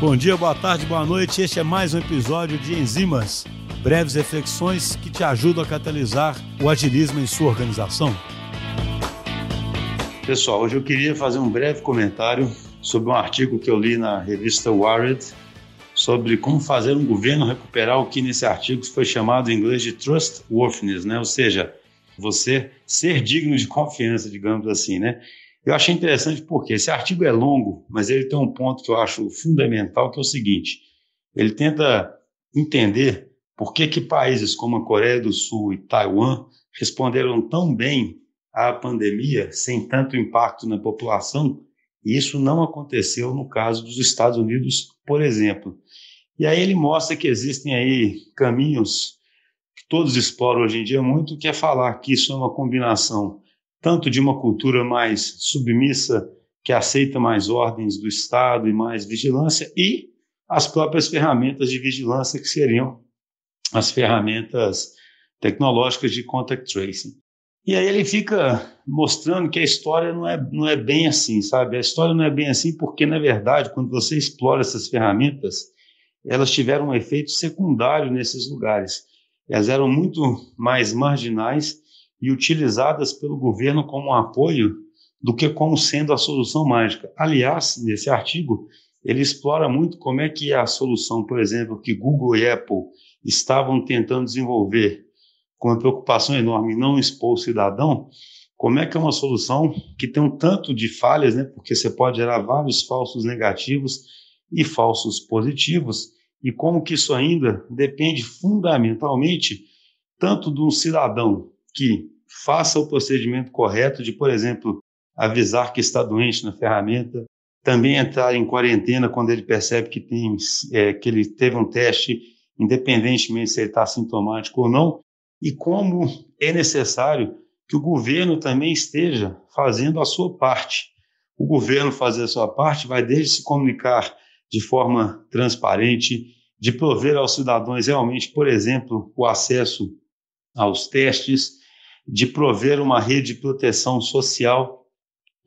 Bom dia, boa tarde, boa noite. Este é mais um episódio de Enzimas, breves reflexões que te ajudam a catalisar o agilismo em sua organização. Pessoal, hoje eu queria fazer um breve comentário sobre um artigo que eu li na revista Wired sobre como fazer um governo recuperar o que nesse artigo foi chamado em inglês de trustworthiness, né? Ou seja, você ser digno de confiança, digamos assim, né? Eu achei interessante porque esse artigo é longo, mas ele tem um ponto que eu acho fundamental, que é o seguinte: ele tenta entender por que, que países como a Coreia do Sul e Taiwan responderam tão bem à pandemia sem tanto impacto na população, e isso não aconteceu no caso dos Estados Unidos, por exemplo. E aí ele mostra que existem aí caminhos que todos exploram hoje em dia muito, que é falar que isso é uma combinação tanto de uma cultura mais submissa, que aceita mais ordens do Estado e mais vigilância, e as próprias ferramentas de vigilância, que seriam as ferramentas tecnológicas de contact tracing. E aí ele fica mostrando que a história não é, não é bem assim, sabe? A história não é bem assim porque, na verdade, quando você explora essas ferramentas, elas tiveram um efeito secundário nesses lugares. Elas eram muito mais marginais e utilizadas pelo governo como um apoio do que como sendo a solução mágica. Aliás, nesse artigo, ele explora muito como é que a solução, por exemplo, que Google e Apple estavam tentando desenvolver com uma preocupação enorme em não expor o cidadão, como é que é uma solução que tem um tanto de falhas, né? Porque você pode gerar vários falsos negativos e falsos positivos, e como que isso ainda depende fundamentalmente tanto de um cidadão que faça o procedimento correto de, por exemplo, avisar que está doente na ferramenta, também entrar em quarentena quando ele percebe que tem é, que ele teve um teste, independentemente se ele está sintomático ou não, e como é necessário que o governo também esteja fazendo a sua parte. O governo fazer a sua parte vai desde se comunicar de forma transparente, de prover aos cidadãos realmente, por exemplo, o acesso aos testes, de prover uma rede de proteção social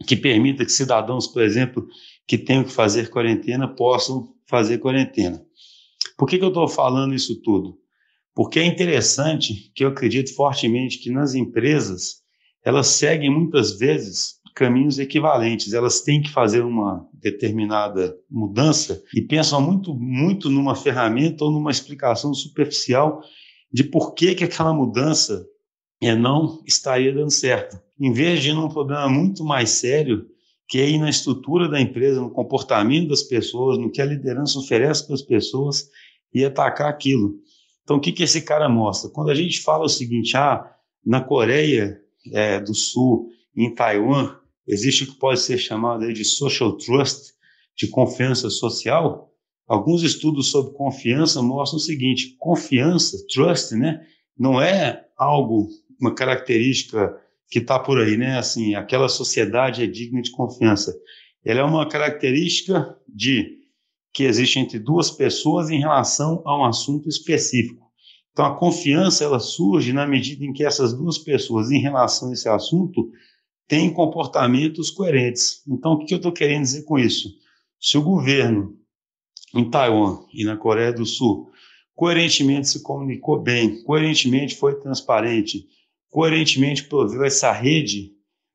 que permita que cidadãos, por exemplo, que tenham que fazer quarentena, possam fazer quarentena. Por que, que eu estou falando isso tudo? Porque é interessante que eu acredito fortemente que nas empresas elas seguem muitas vezes caminhos equivalentes. Elas têm que fazer uma determinada mudança e pensam muito, muito numa ferramenta ou numa explicação superficial de por que, que aquela mudança é, não estaria dando certo. Em vez de ir num problema muito mais sério, que é ir na estrutura da empresa, no comportamento das pessoas, no que a liderança oferece para as pessoas e atacar aquilo. Então, o que, que esse cara mostra? Quando a gente fala o seguinte, ah, na Coreia é, do Sul, em Taiwan, existe o que pode ser chamado de social trust, de confiança social. Alguns estudos sobre confiança mostram o seguinte: confiança, trust, né, não é algo uma característica que está por aí, né? Assim, aquela sociedade é digna de confiança. Ela é uma característica de que existe entre duas pessoas em relação a um assunto específico. Então, a confiança ela surge na medida em que essas duas pessoas, em relação a esse assunto, têm comportamentos coerentes. Então, o que eu estou querendo dizer com isso? Se o governo em Taiwan e na Coreia do Sul coerentemente se comunicou bem, coerentemente foi transparente, coerentemente proveu essa rede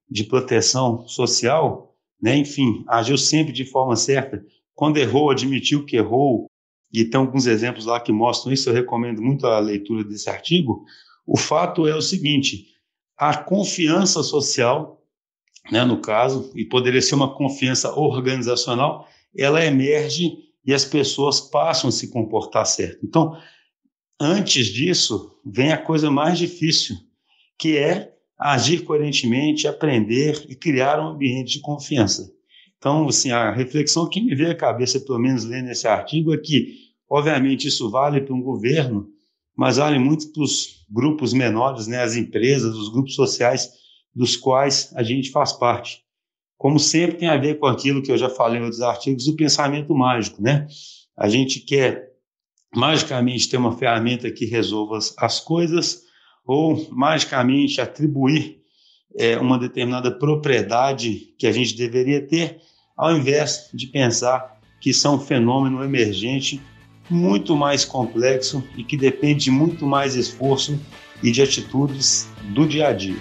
de proteção social, né? enfim, agiu sempre de forma certa. Quando errou, admitiu que errou, e tem alguns exemplos lá que mostram isso, eu recomendo muito a leitura desse artigo. O fato é o seguinte: a confiança social, né, no caso, e poderia ser uma confiança organizacional, ela emerge e as pessoas passam a se comportar certo. Então, antes disso, vem a coisa mais difícil, que é agir coerentemente, aprender e criar um ambiente de confiança. Então, assim, a reflexão que me veio à cabeça, pelo menos lendo esse artigo, é que, obviamente, isso vale para um governo, mas vale muito para os grupos menores, né, as empresas, os grupos sociais dos quais a gente faz parte. Como sempre tem a ver com aquilo que eu já falei em outros artigos, o pensamento mágico, né? A gente quer magicamente ter uma ferramenta que resolva as coisas, ou magicamente atribuir é, uma determinada propriedade que a gente deveria ter, ao invés de pensar que são um fenômeno emergente muito mais complexo e que depende de muito mais esforço e de atitudes do dia a dia.